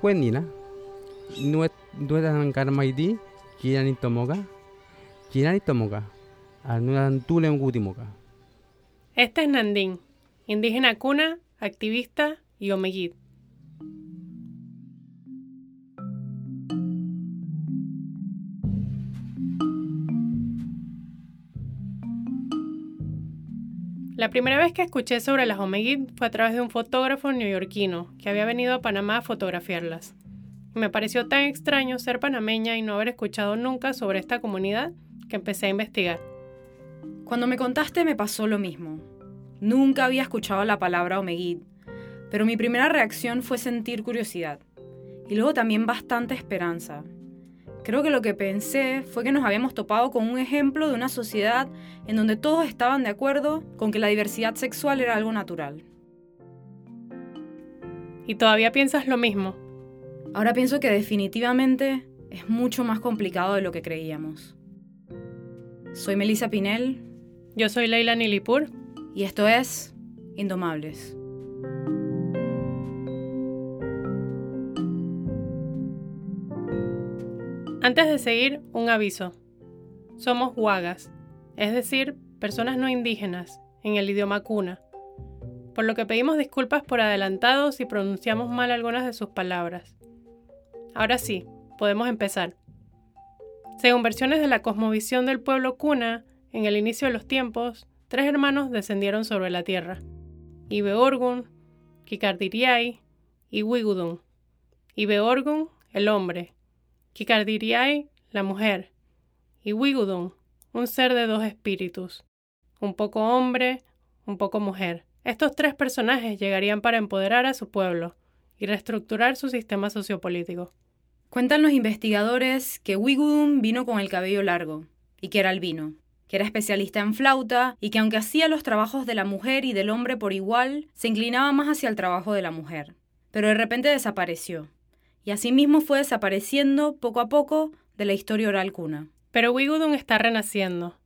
Cuenina, Nuetan Karmaidi, Kirani Tomoga, Kirani Tomoga, Anudan Tulem Gudimoga. Este es Nandín, indígena cuna, activista y omeguid. La primera vez que escuché sobre las Omeguid fue a través de un fotógrafo neoyorquino que había venido a Panamá a fotografiarlas. me pareció tan extraño ser panameña y no haber escuchado nunca sobre esta comunidad que empecé a investigar. Cuando me contaste me pasó lo mismo. Nunca había escuchado la palabra Omeguid, pero mi primera reacción fue sentir curiosidad y luego también bastante esperanza, Creo que lo que pensé fue que nos habíamos topado con un ejemplo de una sociedad en donde todos estaban de acuerdo con que la diversidad sexual era algo natural. ¿Y todavía piensas lo mismo? Ahora pienso que definitivamente es mucho más complicado de lo que creíamos. Soy Melissa Pinel. Yo soy Leila Nilipur. Y esto es Indomables. Antes de seguir, un aviso. Somos huagas, es decir, personas no indígenas, en el idioma cuna, por lo que pedimos disculpas por adelantado si pronunciamos mal algunas de sus palabras. Ahora sí, podemos empezar. Según versiones de la cosmovisión del pueblo cuna, en el inicio de los tiempos, tres hermanos descendieron sobre la tierra: Ibeorgun, Kikardiriay y Wigudun. Ibeorgun, el hombre, Kikardiriay, la mujer, y Wigudun, un ser de dos espíritus, un poco hombre, un poco mujer. Estos tres personajes llegarían para empoderar a su pueblo y reestructurar su sistema sociopolítico. Cuentan los investigadores que Wigudun vino con el cabello largo y que era albino, que era especialista en flauta y que aunque hacía los trabajos de la mujer y del hombre por igual, se inclinaba más hacia el trabajo de la mujer. Pero de repente desapareció y asimismo fue desapareciendo poco a poco de la historia oral cuna. Pero Wigudun está renaciendo.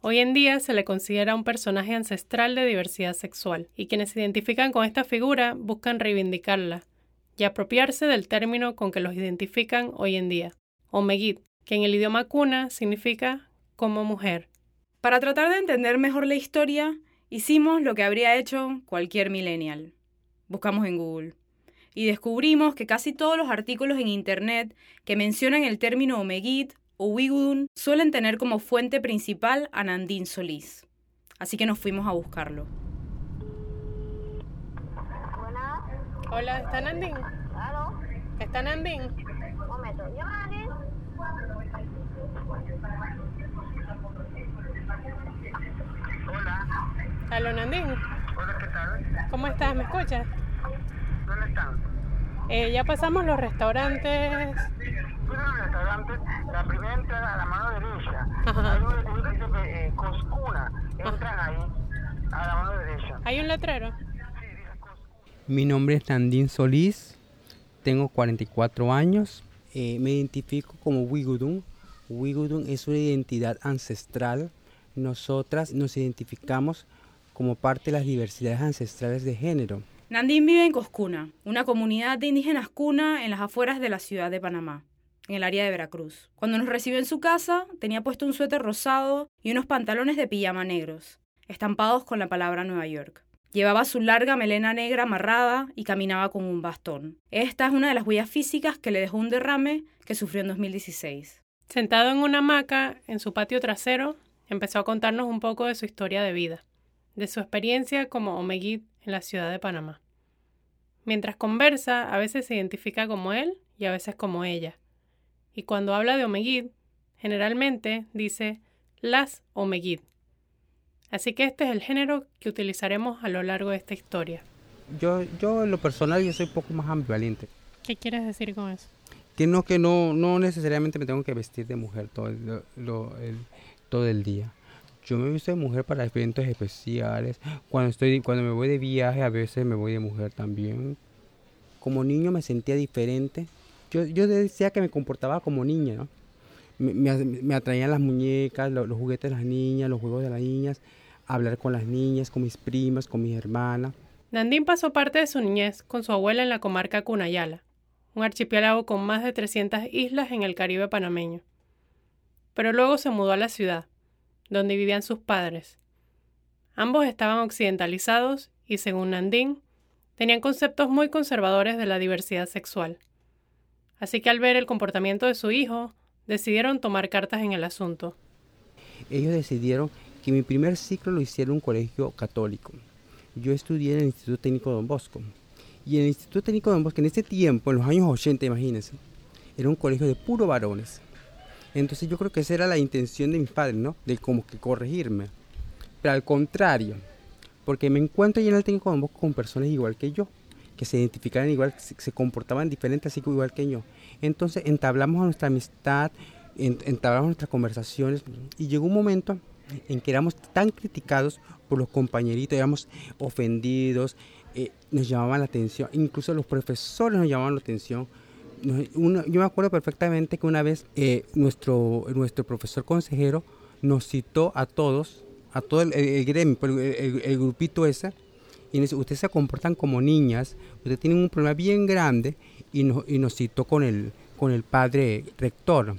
Hoy en día se le considera un personaje ancestral de diversidad sexual, y quienes se identifican con esta figura buscan reivindicarla y apropiarse del término con que los identifican hoy en día, Omegid, que en el idioma cuna significa como mujer. Para tratar de entender mejor la historia, hicimos lo que habría hecho cualquier millennial. Buscamos en Google y descubrimos que casi todos los artículos en Internet que mencionan el término Omeguid o Wigudun suelen tener como fuente principal a Nandín Solís. Así que nos fuimos a buscarlo. Hola, ¿está Nandín? ¿Aló? ¿Está Nandín? Hola. ¿Aló, Nandín? Hola, ¿qué tal? ¿Cómo estás? ¿Me escuchas? ¿Dónde están? Eh, ya pasamos los restaurantes. Fueron los restaurantes, la primera entrada a la mano derecha. Ajá. Hay un letrero que dice eh, Coscuna. Entran ahí, a la mano derecha. ¿Hay un letrero? Sí, dice Coscuna. Mi nombre es Nandín Solís, tengo 44 años, eh, me identifico como Wigudun. Wigudun es una identidad ancestral. Nosotras nos identificamos como parte de las diversidades ancestrales de género. Nandín vive en Coscuna, una comunidad de indígenas cuna en las afueras de la ciudad de Panamá, en el área de Veracruz. Cuando nos recibió en su casa, tenía puesto un suéter rosado y unos pantalones de pijama negros, estampados con la palabra Nueva York. Llevaba su larga melena negra amarrada y caminaba con un bastón. Esta es una de las huellas físicas que le dejó un derrame que sufrió en 2016. Sentado en una hamaca en su patio trasero, empezó a contarnos un poco de su historia de vida, de su experiencia como Omeguid en la ciudad de Panamá. Mientras conversa, a veces se identifica como él y a veces como ella. Y cuando habla de Omeguid, generalmente dice las Omeguid. Así que este es el género que utilizaremos a lo largo de esta historia. Yo, yo en lo personal, yo soy un poco más ambivalente. ¿Qué quieres decir con eso? Que no, que no, no necesariamente me tengo que vestir de mujer todo el, lo- el- todo el día. Yo me visto de mujer para eventos especiales. Cuando estoy, cuando me voy de viaje, a veces me voy de mujer también. Como niño me sentía diferente. Yo, yo decía que me comportaba como niña, ¿no? Me, me, atraían las muñecas, lo- los, juguetes de las niñas, los juegos de las niñas, hablar con las niñas, con mis primas, con mis hermanas. Nandín pasó parte de su niñez con su abuela en la comarca Cunayala, un archipiélago con más de 300 islas en el Caribe panameño. Pero luego se mudó a la ciudad, donde vivían sus padres. Ambos estaban occidentalizados y, según Nandín, tenían conceptos muy conservadores de la diversidad sexual. Así que al ver el comportamiento de su hijo, decidieron tomar cartas en el asunto. Ellos decidieron que mi primer ciclo lo hiciera en un colegio católico. Yo estudié en el Instituto Técnico Don Bosco. Y en el Instituto Técnico Don Bosco, en ese tiempo, en los años 80, imagínense, era un colegio de puro varones. Entonces yo creo que esa era la intención de mis padres, ¿no? De como que corregirme. Pero al contrario, porque me encuentro ahí en el técnico con personas igual que yo, que se identificaban igual, se, comportaban diferente, así igual que yo. Entonces entablamos nuestra amistad, entablamos nuestras conversaciones y llegó un momento en que éramos tan criticados por los compañeritos, éramos ofendidos, eh, nos llamaban la atención, incluso los profesores nos llamaban la atención. Yo me acuerdo perfectamente que una vez eh, nuestro, nuestro profesor consejero nos citó a todos, a todo el, gremio, el, grupito ese, y nos dice, ustedes se comportan como niñas, ustedes tienen un problema bien grande, y nos, y nos citó con el, con el padre rector.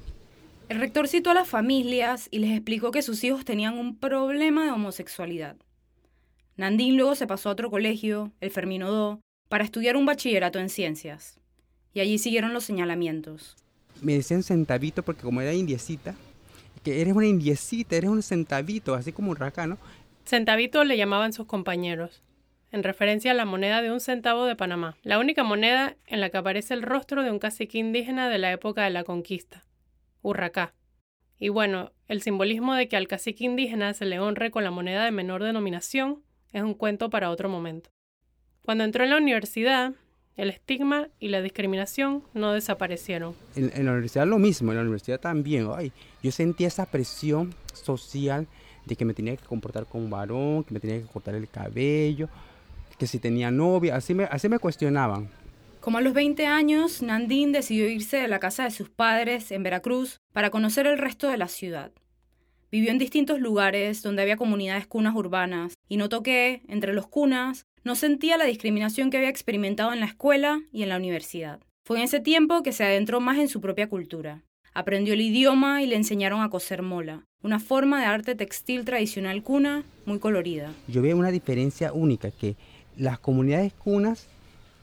El rector citó a las familias y les explicó que sus hijos tenían un problema de homosexualidad. Nandín luego se pasó a otro colegio, el Fermino II, para estudiar un bachillerato en ciencias. Y allí siguieron los señalamientos. Me decían centavito porque como era indiecita, que eres una indiecita, eres un centavito, así como un racano. Centavito le llamaban sus compañeros, en referencia a la moneda de un centavo de Panamá, la única moneda en la que aparece el rostro de un cacique indígena de la época de la conquista. Urracá. Y bueno, el simbolismo de que al cacique indígena se le honre con la moneda de menor denominación es un cuento para otro momento. Cuando entró en la universidad, el estigma y la discriminación no desaparecieron. En, en la universidad lo mismo, en la universidad también. Ay, yo sentía esa presión social de que me tenía que comportar como un varón, que me tenía que cortar el cabello, que si tenía novia, así me, así me cuestionaban. Como a los 20 años, Nandín decidió irse de la casa de sus padres en Veracruz para conocer el resto de la ciudad. Vivió en distintos lugares donde había comunidades cunas urbanas y notó que, entre los cunas, no sentía la discriminación que había experimentado en la escuela y en la universidad. Fue en ese tiempo que se adentró más en su propia cultura. Aprendió el idioma y le enseñaron a coser mola, una forma de arte textil tradicional cuna muy colorida. Yo veo una diferencia única, que las comunidades cunas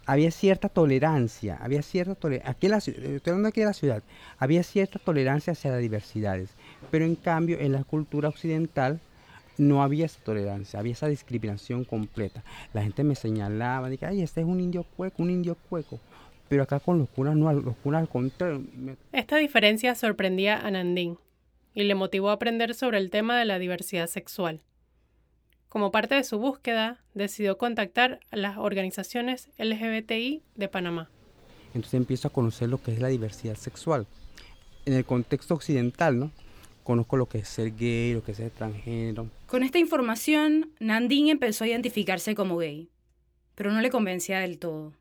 había cierta tolerancia, había cierta tolerancia, la ciudad, había cierta tolerancia hacia las diversidades, pero en cambio en la cultura occidental no había esa tolerancia, había esa discriminación completa. La gente me señalaba, dije, ay, este es un indio cueco, un indio cueco. Pero acá con los cunas no, los cunas al contrario. Me... Esta diferencia sorprendía a Nandín y le motivó a aprender sobre el tema de la diversidad sexual. Como parte de su búsqueda, decidió contactar a las organizaciones LGBTI de Panamá. Entonces empiezo a conocer lo que es la diversidad sexual. En el contexto occidental, ¿no? Conozco lo que es ser gay, lo que es ser transgénero. Con esta información, Nandín empezó a identificarse como gay, pero no le convencía del todo.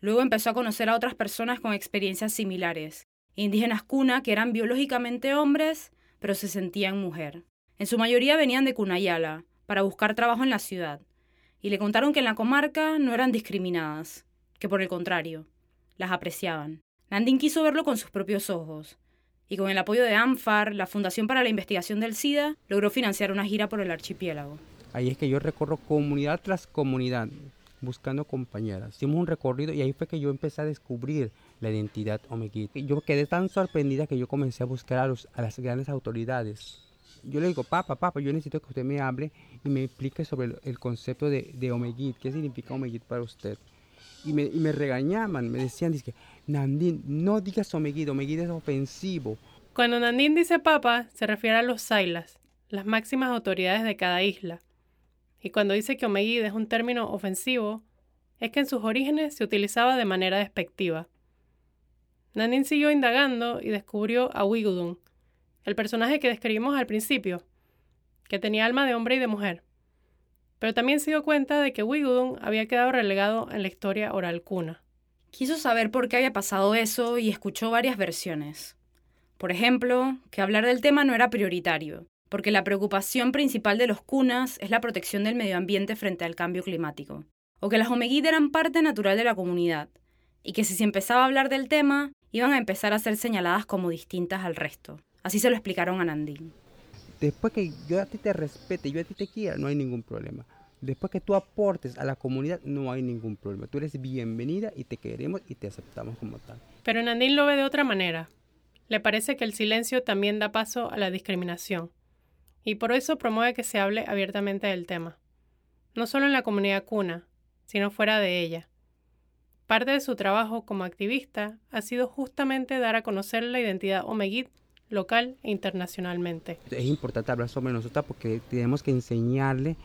Luego empezó a conocer a otras personas con experiencias similares, indígenas cuna que eran biológicamente hombres, pero se sentían mujer. En su mayoría venían de Cunayala, para buscar trabajo en la ciudad, y le contaron que en la comarca no eran discriminadas, que por el contrario, las apreciaban. Nandín quiso verlo con sus propios ojos, y con el apoyo de ANFAR, la Fundación para la Investigación del SIDA, logró financiar una gira por el archipiélago. Ahí es que yo recorro comunidad tras comunidad, buscando compañeras. Hicimos un recorrido y ahí fue que yo empecé a descubrir la identidad Omeguit. Yo quedé tan sorprendida que yo comencé a buscar a, los, a las grandes autoridades yo le digo, papá, papá, yo necesito que usted me hable y me explique sobre el, el concepto de, de qué significa Omeguit para usted. Y me, y me regañaban, me decían, dice, Nandín, no digas Omeguit, Omeguit es ofensivo. Cuando Nandín dice papa, se refiere a los Sailas, las máximas autoridades de cada isla. Y cuando dice que Omeguid es un término ofensivo, es que en sus orígenes se utilizaba de manera despectiva. Nandín siguió indagando y descubrió a Wigudun, el personaje que describimos al principio, que tenía alma de hombre y de mujer. Pero también se dio cuenta de que Wigudun había quedado relegado en la historia oral cuna. Quiso saber por qué había pasado eso y escuchó varias versiones. Por ejemplo, que hablar del tema no era prioritario, porque la preocupación principal de los cunas es la protección del medio ambiente frente al cambio climático, o que las Omeguid eran parte natural de la comunidad, y que si se empezaba a hablar del tema, iban a empezar a ser señaladas como distintas al resto. Así se lo explicaron a Nandín. Después que yo a ti te respete, yo a ti te quiera, no hay ningún problema. Después que tú aportes a la comunidad, no hay ningún problema. Tú eres bienvenida y te queremos y te aceptamos como tal. Pero Nandín lo ve de otra manera. Le parece que el silencio también da paso a la discriminación. Y por eso promueve que se hable abiertamente del tema. No solo en la comunidad cuna, sino fuera de ella. Parte de su trabajo como activista ha sido justamente dar a conocer la identidad Omeguit local e internacionalmente. Es importante hablar sobre nosotros porque tenemos que enseñarle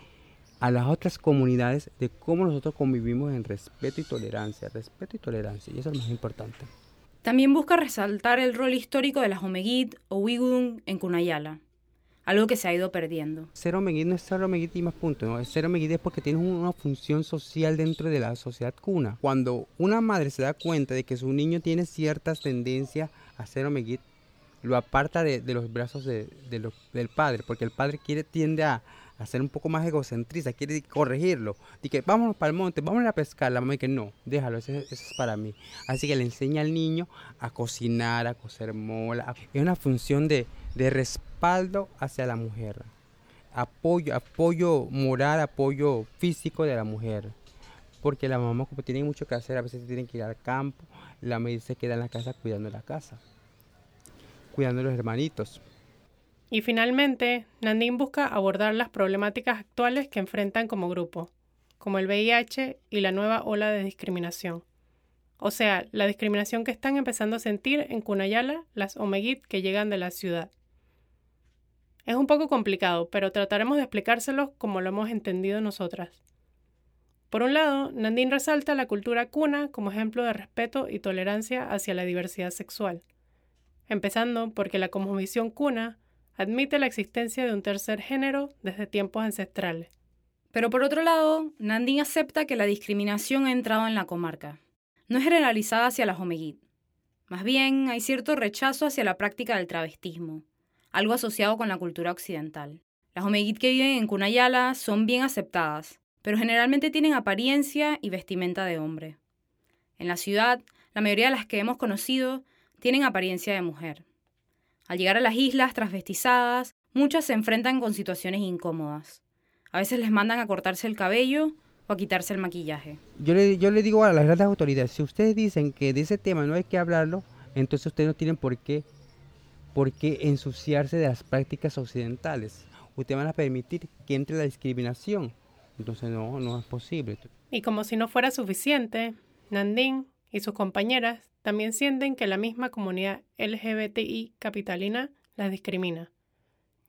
a las otras comunidades de cómo nosotros convivimos en respeto y tolerancia, respeto y tolerancia, y eso es lo más importante. También busca resaltar el rol histórico de las Omeguit o Wigudun en Cunayala, algo que se ha ido perdiendo. Ser Omeguit no es ser Omeguit y más punto, ¿no? ser Omeguit es porque tiene una función social dentro de la sociedad cuna. Cuando una madre se da cuenta de que su niño tiene ciertas tendencias a ser Omeguit, lo aparta de, los brazos de, del padre, porque el padre quiere tiende a, a ser un poco más egocentrista, quiere corregirlo. Dice que vámonos para el monte, vamos a pescar. La mamá dice no, déjalo, eso, es para mí. Así que le enseña al niño a cocinar, a coser mola. Es una función de, de respaldo hacia la mujer. Apoyo, apoyo moral, apoyo físico de la mujer. Porque la mamá como tiene mucho que hacer, a veces tienen que ir al campo, la mamá se queda en la casa cuidando la casa, cuidando a los hermanitos. Y finalmente, Nandín busca abordar las problemáticas actuales que enfrentan como grupo, como el VIH y la nueva ola de discriminación. O sea, la discriminación que están empezando a sentir en Cunayala las Omeguit que llegan de la ciudad. Es un poco complicado, pero trataremos de explicárselos como lo hemos entendido nosotras. Por un lado, Nandín resalta la cultura cuna como ejemplo de respeto y tolerancia hacia la diversidad sexual, empezando porque la cosmovisión cuna admite la existencia de un tercer género desde tiempos ancestrales. Pero por otro lado, Nandín acepta que la discriminación ha entrado en la comarca. No es generalizada hacia las Omeguit. Más bien, hay cierto rechazo hacia la práctica del travestismo, algo asociado con la cultura occidental. Las Omeguit que viven en Cunayala son bien aceptadas, pero generalmente tienen apariencia y vestimenta de hombre. En la ciudad, la mayoría de las que hemos conocido tienen apariencia de mujer. Al llegar a las islas transvestizadas, muchas se enfrentan con situaciones incómodas. A veces les mandan a cortarse el cabello o a quitarse el maquillaje. Yo le, yo le digo a las grandes autoridades, si ustedes dicen que de ese tema no hay que hablarlo, entonces ustedes no tienen por qué, por qué ensuciarse de las prácticas occidentales. Ustedes van a permitir que entre la discriminación. Entonces no, no es posible. Y como si no fuera suficiente, Nandín y sus compañeras también sienten que la misma comunidad LGBTI capitalina las discrimina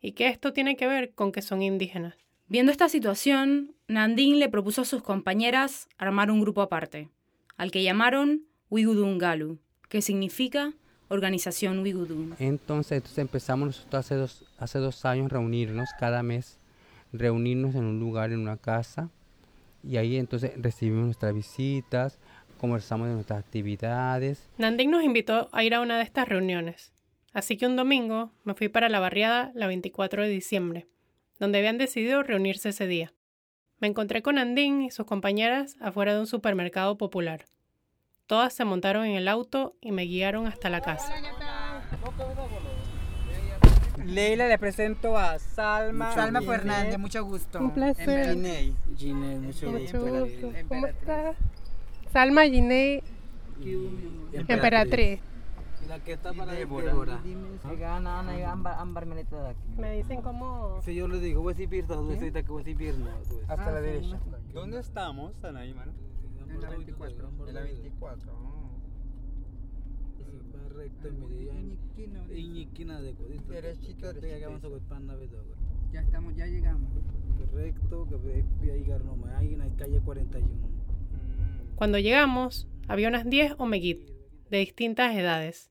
y que esto tiene que ver con que son indígenas. Viendo esta situación, Nandín le propuso a sus compañeras armar un grupo aparte, al que llamaron Wigudungalu, que significa Organización Wigudun. Entonces, entonces empezamos nosotros hace dos, hace dos años reunirnos cada mes, reunirnos en un lugar, en una casa, y ahí entonces recibimos nuestras visitas, conversamos de nuestras actividades. Nandín nos invitó a ir a una de estas reuniones, así que un domingo me fui para la barriada la 24 de diciembre, donde habían decidido reunirse ese día. Me encontré con Nandín y sus compañeras afuera de un supermercado popular. Todas se montaron en el auto y me guiaron hasta la casa. Leila, le presento a Salma. Salma Fernández, mucho gusto. Un placer. Ginei. mucho, gusto. ¿Cómo estás? Salma Ginei, emperatriz. La que está para Débora. Aquí. Me dicen cómo. Si yo le digo, voy a decir pierna, voy a decir que voy a decir pierna. Hasta la derecha. ¿Dónde estamos, Sanaí, mano? En la 24. En la 24. Va recto en meridiano. Iñiquina de codito. Derechito, a vez Ya estamos, ya llegamos. Correcto, que ve que hay garnoma. Ahí en la calle 41. Cuando llegamos, había unas 10 omeguit, de distintas edades.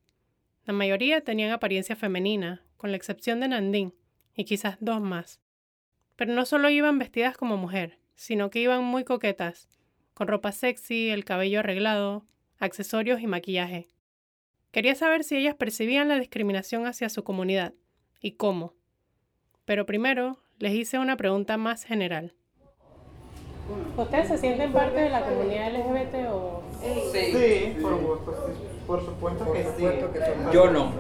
La mayoría tenían apariencia femenina, con la excepción de Nandín, y quizás dos más. Pero no solo iban vestidas como mujer, sino que iban muy coquetas, con ropa sexy, el cabello arreglado, accesorios y maquillaje. Quería saber si ellas percibían la discriminación hacia su comunidad y cómo. Pero primero les hice una pregunta más general. ¿Ustedes se sienten parte de la comunidad LGBT o...? Sí, por sí. Por supuesto que sí. Yo no.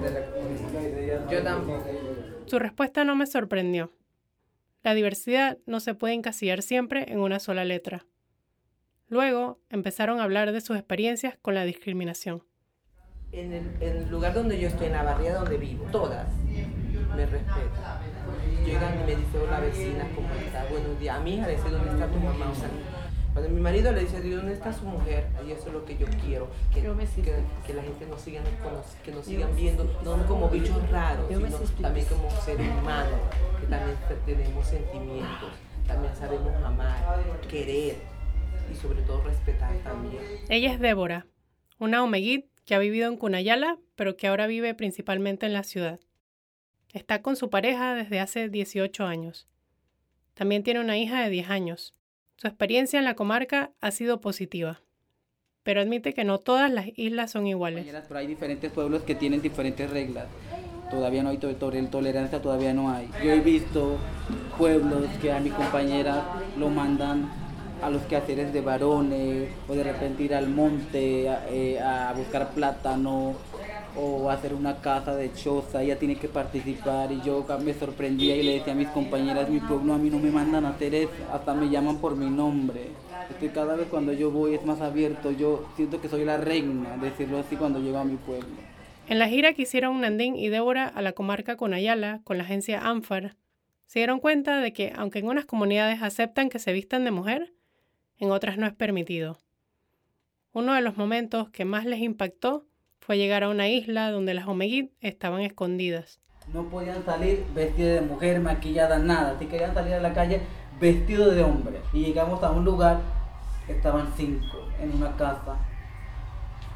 Yo tampoco. Su respuesta no me sorprendió. La diversidad no se puede encasillar siempre en una sola letra. Luego empezaron a hablar de sus experiencias con la discriminación. En el, en el lugar donde yo estoy, en la barriada donde vivo, todas me respetan. Llegan y me dicen, hola vecina, ¿cómo está? Buenos días. A mi hija le dice, ¿dónde está tu mamá? O sea, cuando mi marido le dice, ¿dónde está su mujer? Y eso es lo que yo quiero, que, que, que la gente nos siga, que nos sigan viendo, no como bichos raros, sino también como seres humanos, que también te- tenemos sentimientos, también sabemos amar, querer y sobre todo respetar también. Ella es Débora, una omeguit que ha vivido en Cunayala, pero que ahora vive principalmente en la ciudad. Está con su pareja desde hace 18 años. También tiene una hija de 10 años. Su experiencia en la comarca ha sido positiva, pero admite que no todas las islas son iguales. pero hay diferentes pueblos que tienen diferentes reglas. Todavía no hay to- to- tolerancia, todavía no hay. Yo he visto pueblos que a mi compañera lo mandan a los quehaceres de varones, o de repente ir al monte a, eh, a buscar plátano, o hacer una casa de choza, ella tiene que participar y yo me sorprendía y le decía a mis compañeras, mi pueblo a mí no me mandan a hacer eso, hasta me llaman por mi nombre. Estoy cada vez cuando yo voy es más abierto, yo siento que soy la reina, decirlo así cuando llego a mi pueblo. En la gira que hicieron Nandín y Débora a la comarca Conayala con la agencia ANFAR, se dieron cuenta de que, aunque en unas comunidades aceptan que se vistan de mujer, en otras no es permitido. Uno de los momentos que más les impactó fue llegar a una isla donde las omeguit estaban escondidas. No podían salir vestidos de mujer, maquillada, nada. Si querían salir a la calle vestidos de hombre. Y llegamos a un lugar, estaban cinco en una casa.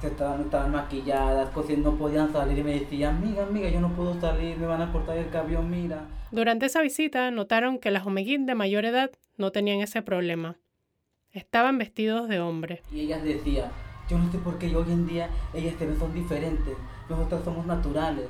Se estaban, estaban maquilladas, cosiendo, no podían salir. Y me decían, amiga, amiga, yo no puedo salir, me van a cortar el cabello, mira. Durante esa visita notaron que las omeguit de mayor edad no tenían ese problema. Estaban vestidos de hombre. Y ellas decían, yo no sé por qué hoy en día ellas también son diferentes. Nosotras somos naturales.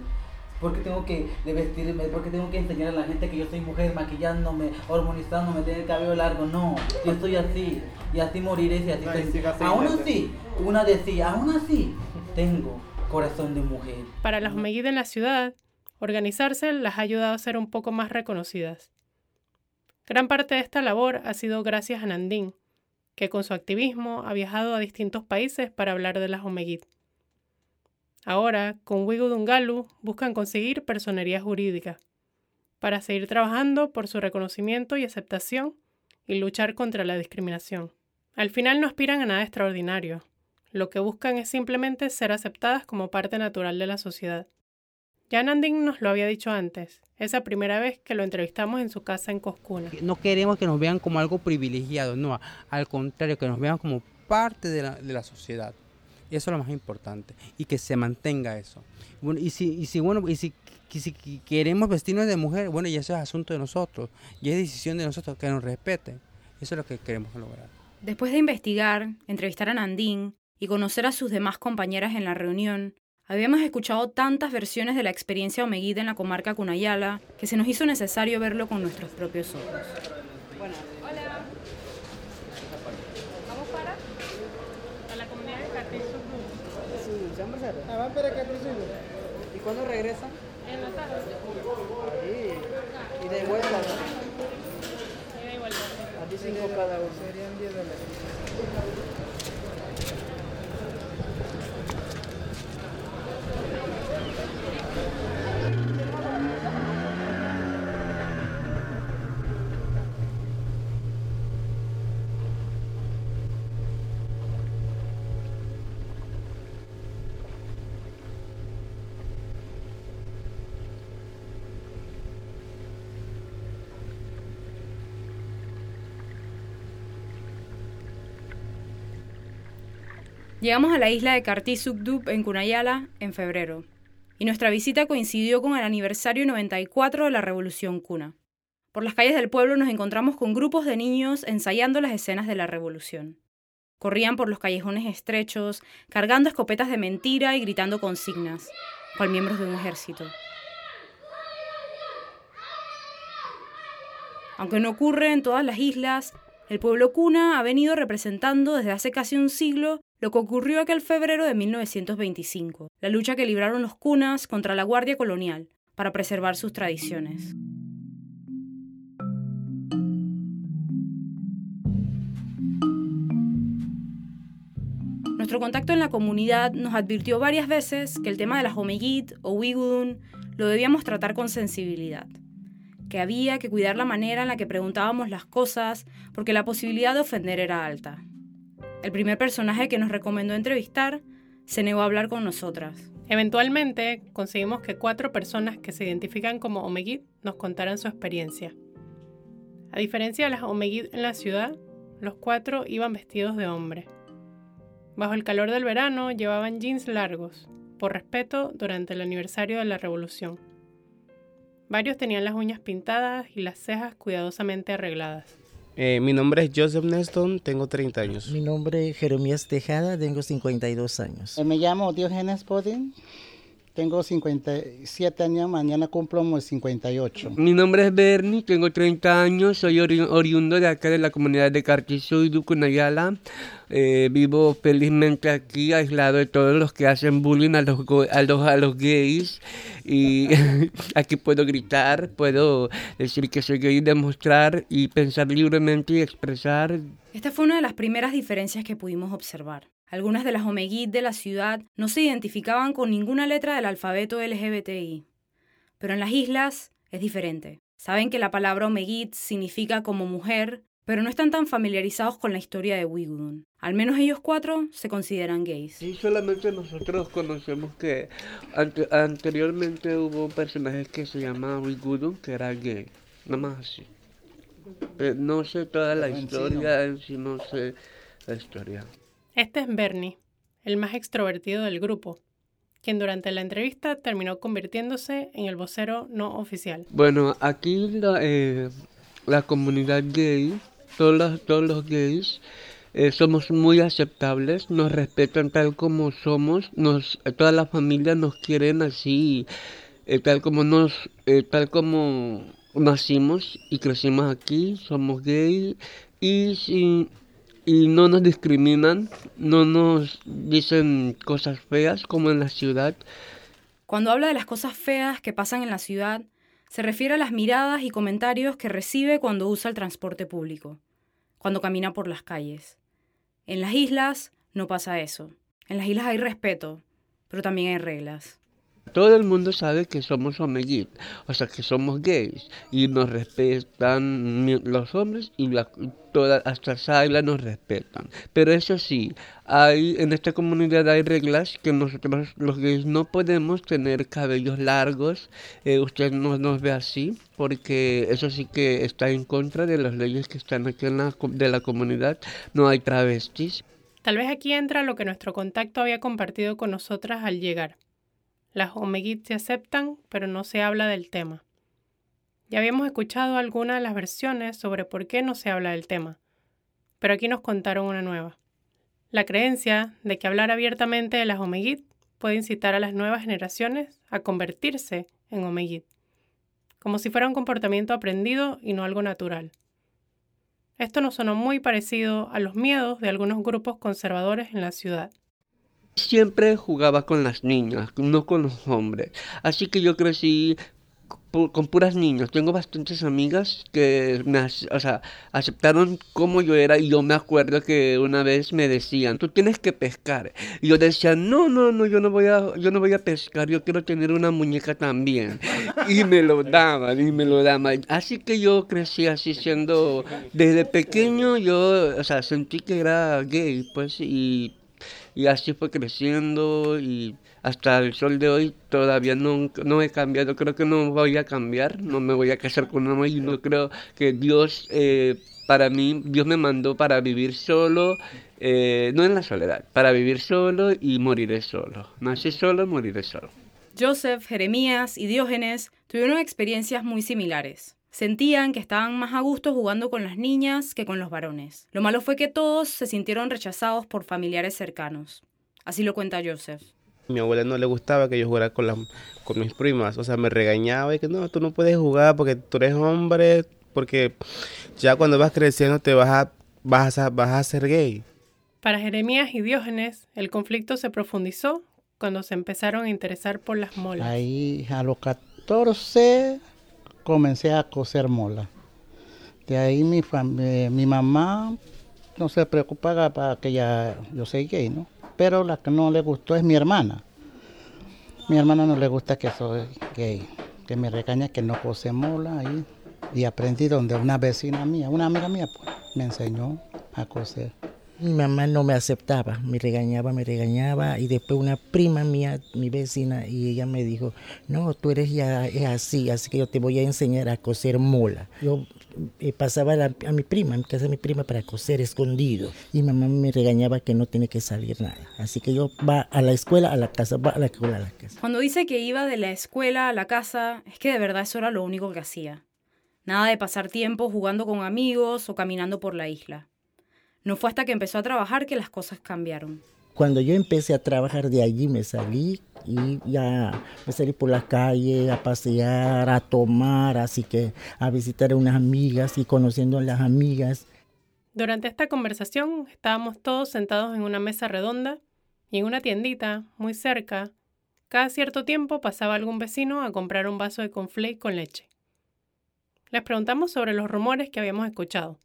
¿Por qué tengo que de vestirme? ¿Por qué tengo que enseñar a la gente que yo soy mujer maquillándome, hormonizándome, tener el cabello largo? No, yo estoy así. Y así moriré y así soy. siga así, Aún así, una decía, aún así, tengo corazón de mujer. Para las omeguit en la ciudad, organizarse las ha ayudado a ser un poco más reconocidas. Gran parte de esta labor ha sido gracias a Nandín, que con su activismo ha viajado a distintos países para hablar de las omeguit. Ahora, con Wigudungalu, buscan conseguir personería jurídica para seguir trabajando por su reconocimiento y aceptación y luchar contra la discriminación. Al final no aspiran a nada extraordinario. Lo que buscan es simplemente ser aceptadas como parte natural de la sociedad. Ya Nandín nos lo había dicho antes, esa primera vez que lo entrevistamos en su casa en Coscuna. No queremos que nos vean como algo privilegiado, no, al contrario, que nos vean como parte de la, de la sociedad. Eso es lo más importante y que se mantenga eso. Bueno, y si, y si bueno, y si, y si queremos vestirnos de mujer, bueno, y eso es asunto de nosotros, y es decisión de nosotros que nos respeten. Eso es lo que queremos lograr. Después de investigar, entrevistar a Nandín y conocer a sus demás compañeras en la reunión, habíamos escuchado tantas versiones de la experiencia omeguita en la comarca Cunayala que se nos hizo necesario verlo con nuestros propios ojos. A la comunidad de Carrizo. ¿Y cuándo regresan? En la tarde. Y de vuelta, y vuelta. A ti cinco cada uno. Llegamos a la isla de Kartisukdup en Cunayala en febrero, y nuestra visita coincidió con el aniversario 94 de la Revolución Cuna. Por las calles del pueblo nos encontramos con grupos de niños ensayando las escenas de la revolución. Corrían por los callejones estrechos, cargando escopetas de mentira y gritando consignas, cual miembros de un ejército. Aunque no ocurre en todas las islas, el pueblo cuna ha venido representando desde hace casi un siglo lo que ocurrió aquel febrero de 1925, la lucha que libraron los cunas contra la Guardia Colonial para preservar sus tradiciones. Nuestro contacto en la comunidad nos advirtió varias veces que el tema de las Omegit o Wigudun lo debíamos tratar con sensibilidad, que había que cuidar la manera en la que preguntábamos las cosas porque la posibilidad de ofender era alta. El primer personaje que nos recomendó entrevistar se negó a hablar con nosotras. Eventualmente conseguimos que cuatro personas que se identifican como Omegid nos contaran su experiencia. A diferencia de las Omegid en la ciudad, los cuatro iban vestidos de hombre. Bajo el calor del verano llevaban jeans largos, por respeto durante el aniversario de la revolución. Varios tenían las uñas pintadas y las cejas cuidadosamente arregladas. Eh, mi nombre es Joseph Neston, tengo 30 años. Mi nombre es Jeremías Tejada, tengo 52 años. Eh, me llamo Diogenes Bodin, tengo 57 años, mañana cumplo 58. Mi nombre es Bernie, tengo 30 años, soy ori oriundo de acá de la comunidad de Cartizú y Ducunayala. Eh, vivo felizmente aquí, aislado de todos los que hacen bullying a los, a los, a los gays. Y aquí puedo gritar, puedo decir que soy gay, demostrar y pensar libremente y expresar. Esta fue una de las primeras diferencias que pudimos observar. Algunas de las Omeguid de la ciudad no se identificaban con ninguna letra del alfabeto LGBTI. Pero en las islas es diferente. Saben que la palabra Omeguid significa como mujer, pero no están tan familiarizados con la historia de Wigudun. Al menos ellos cuatro se consideran gays. Sí, solamente nosotros conocemos que anteriormente hubo un personaje que se llamaba Wigudun que era gay. Nada más así. Eh, no sé toda la historia en sí, no sé la historia. Este es Bernie, el más extrovertido del grupo, quien durante la entrevista terminó convirtiéndose en el vocero no oficial. Bueno, aquí la, eh, la comunidad gay, todos los, gays, eh, somos muy aceptables, nos respetan tal como somos, nos, todas las familias nos quieren así, eh, tal como nos, tal como nacimos y crecimos aquí, somos gays y sin y no nos discriminan, no nos dicen cosas feas como en la ciudad. Cuando habla de las cosas feas que pasan en la ciudad, se refiere a las miradas y comentarios que recibe cuando usa el transporte público, cuando camina por las calles. En las islas no pasa eso. En las islas hay respeto, pero también hay reglas. Todo el mundo sabe que somos omegit, o sea que somos gays y nos respetan los hombres y la, toda, hasta Saila nos respetan. Pero eso sí, hay en esta comunidad hay reglas que nosotros los gays no podemos tener cabellos largos. Eh, usted no nos ve así porque eso sí que está en contra de las leyes que están aquí en de la comunidad. No hay travestis. Tal vez aquí entra lo que nuestro contacto había compartido con nosotras al llegar las Omeguit se aceptan, pero no se habla del tema. Ya habíamos escuchado algunas de las versiones sobre por qué no se habla del tema, pero aquí nos contaron una nueva. La creencia de que hablar abiertamente de las Omeguit puede incitar a las nuevas generaciones a convertirse en Omeguit, como si fuera un comportamiento aprendido y no algo natural. Esto nos sonó muy parecido a los miedos de algunos grupos conservadores en la ciudad. Siempre jugaba con las niñas, no con los hombres. Así que yo crecí con puras niñas. Tengo bastantes amigas que me o sea, aceptaron como yo era y yo me acuerdo que una vez me decían, "Tú tienes que pescar." Y yo decía, "No, no, no, yo no voy a yo no voy a pescar, yo quiero tener una muñeca también." Y me lo daban, y me lo daban. Así que yo crecí así siendo desde pequeño yo, o sea, sentí que era gay, pues y y así fue creciendo y hasta el sol de hoy todavía no, no he cambiado, creo que no voy a cambiar, no me voy a casar con una mujer no creo que Dios, eh, para mí, Dios me mandó para vivir solo, eh, no en la soledad, para vivir solo y moriré solo. Nací solo, moriré solo. Joseph, Jeremías y Diógenes tuvieron experiencias muy similares. Sentían que estaban más a gusto jugando con las niñas que con los varones. Lo malo fue que todos se sintieron rechazados por familiares cercanos. Así lo cuenta Joseph. Mi abuela no le gustaba que yo jugara con, con mis primas, o sea, me regañaba y que no, tú no puedes jugar porque tú eres hombre, porque ya cuando vas creciendo te vas a, vas a, vas a ser gay. Para Jeremías y Diógenes, el conflicto se profundizó cuando se empezaron a interesar por las molas. Ahí a los 14 comencé a coser mola. De ahí mi, eh, mamá no se preocupaba para que ya yo soy gay, ¿no? Pero la que no le gustó es mi hermana. Mi hermana no le gusta que soy gay, que me regaña que no cose mola ahí. Y aprendí donde una vecina mía, una amiga mía, pues, me enseñó a coser. Mi mamá no me aceptaba, me regañaba, me regañaba y después una prima mía, mi vecina, y ella me dijo, no, tú eres ya así, así que yo te voy a enseñar a coser mola. Yo eh, pasaba a, mi prima, a casa de mi prima para coser escondido y mamá me regañaba que no tiene que salir nada. Así que yo va a la escuela, a la casa, va a la escuela, a la casa. Cuando dice que iba de la escuela a la casa, es que de verdad eso era lo único que hacía. Nada de pasar tiempo jugando con amigos o caminando por la isla. No fue hasta que empezó a trabajar que las cosas cambiaron. Cuando yo empecé a trabajar de allí me salí y ya me salí por la calle a pasear, a tomar, así que a visitar a unas amigas y conociendo a las amigas. Durante esta conversación estábamos todos sentados en una mesa redonda y en una tiendita muy cerca, cada cierto tiempo pasaba algún vecino a comprar un vaso de conflake con leche. Les preguntamos sobre los rumores que habíamos escuchado,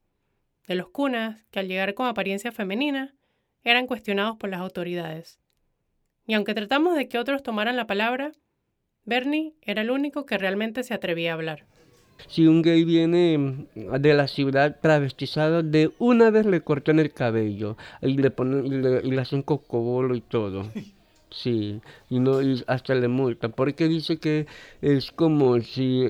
de los cunas que al llegar con apariencia femenina eran cuestionados por las autoridades. Y aunque tratamos de que otros tomaran la palabra, Bernie era el único que realmente se atrevía a hablar. Si un gay viene mm, de la ciudad travestizado, de una vez le cortan el cabello y le ponen y le, y le hacen cocobolo y todo. Sí, y no y hasta le multa porque dice que es como si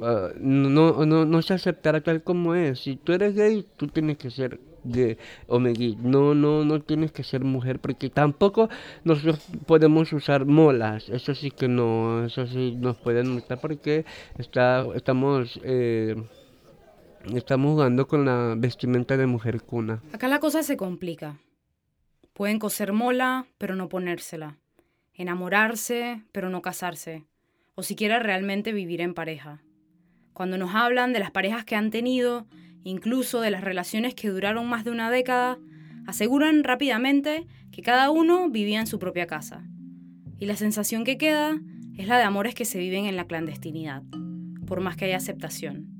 ah, no, no, no se aceptara tal como es. Si tú eres gay, tú tienes que ser gay o gay. No, no, no tienes que ser mujer porque tampoco nosotros podemos usar molas. Eso sí que no, eso sí nos pueden multar porque está, estamos eh, estamos jugando con la vestimenta de mujer cuna. Acá la cosa se complica. Pueden coser mola, pero no ponérsela. Enamorarse, pero no casarse. O siquiera realmente vivir en pareja. Cuando nos hablan de las parejas que han tenido, incluso de las relaciones que duraron más de una década, aseguran rápidamente que cada uno vivía en su propia casa. Y la sensación que queda es la de amores que se viven en la clandestinidad, por más que haya aceptación.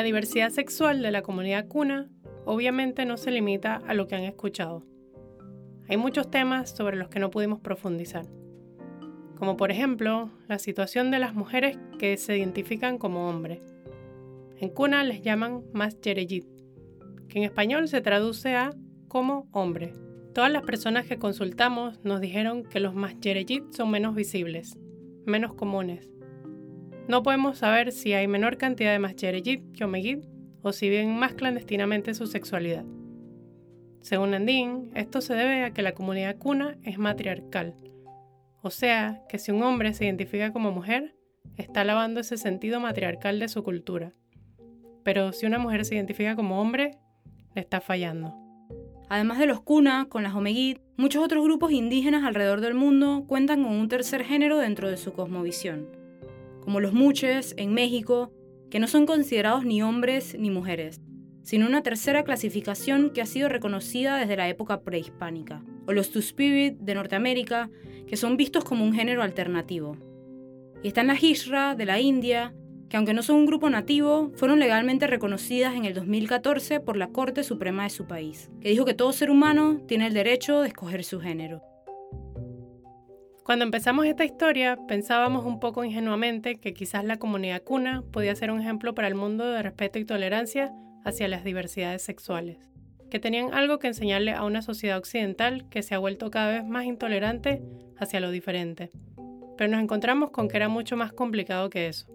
La diversidad sexual de la comunidad cuna obviamente no se limita a lo que han escuchado. Hay muchos temas sobre los que no pudimos profundizar, como por ejemplo la situación de las mujeres que se identifican como hombre. En cuna les llaman masjereyit, que en español se traduce a como hombre. Todas las personas que consultamos nos dijeron que los masjereyit son menos visibles, menos comunes, no podemos saber si hay menor cantidad de masjereyit que omegit o si viven más clandestinamente su sexualidad. Según Andín, esto se debe a que la comunidad cuna es matriarcal, o sea, que si un hombre se identifica como mujer, está lavando ese sentido matriarcal de su cultura. Pero si una mujer se identifica como hombre, le está fallando. Además de los kuna, con las omegit, muchos otros grupos indígenas alrededor del mundo cuentan con un tercer género dentro de su cosmovisión como los muches en México, que no son considerados ni hombres ni mujeres, sino una tercera clasificación que ha sido reconocida desde la época prehispánica, o los Two-Spirit de Norteamérica, que son vistos como un género alternativo. Y están las Hishra de la India, que aunque no son un grupo nativo, fueron legalmente reconocidas en el 2014 por la Corte Suprema de su país, que dijo que todo ser humano tiene el derecho de escoger su género. Cuando empezamos esta historia, pensábamos un poco ingenuamente que quizás la comunidad cuna podía ser un ejemplo para el mundo de respeto y tolerancia hacia las diversidades sexuales, que tenían algo que enseñarle a una sociedad occidental que se ha vuelto cada vez más intolerante hacia lo diferente. Pero nos encontramos con que era mucho más complicado que eso,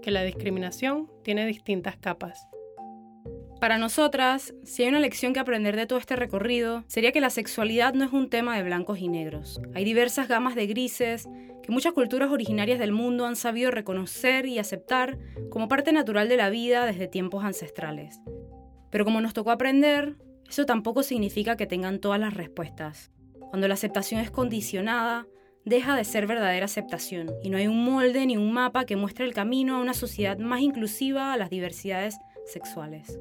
que la discriminación tiene distintas capas. Para nosotras, si hay una lección que aprender de todo este recorrido, sería que la sexualidad no es un tema de blancos y negros. Hay diversas gamas de grises que muchas culturas originarias del mundo han sabido reconocer y aceptar como parte natural de la vida desde tiempos ancestrales. Pero como nos tocó aprender, eso tampoco significa que tengan todas las respuestas. Cuando la aceptación es condicionada, deja de ser verdadera aceptación y no hay un molde ni un mapa que muestre el camino a una sociedad más inclusiva a las diversidades sexuales.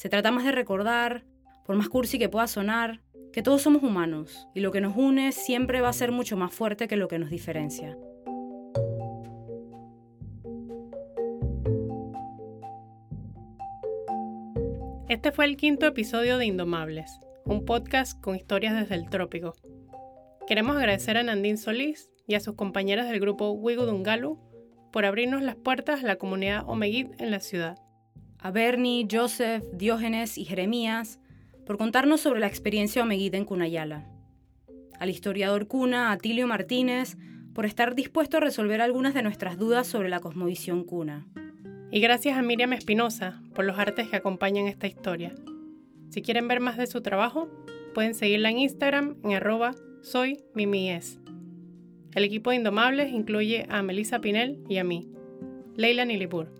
Se trata más de recordar, por más cursi que pueda sonar, que todos somos humanos y lo que nos une siempre va a ser mucho más fuerte que lo que nos diferencia. Este fue el quinto episodio de Indomables, un podcast con historias desde el trópico. Queremos agradecer a Nandín Solís y a sus compañeras del grupo Wigudungalu por abrirnos las puertas a la comunidad Omeguid en la ciudad. A Bernie, Joseph, Diógenes y Jeremías por contarnos sobre la experiencia Omeguid en Cunayala. Al historiador Cuna, Atilio Martínez, por estar dispuesto a resolver algunas de nuestras dudas sobre la cosmovisión Cuna. Y gracias a Miriam Espinosa por los artes que acompañan esta historia. Si quieren ver más de su trabajo, pueden seguirla en Instagram en arroba soy Mimies. El equipo de Indomables incluye a Melissa Pinel y a mí, Leila Nilipur.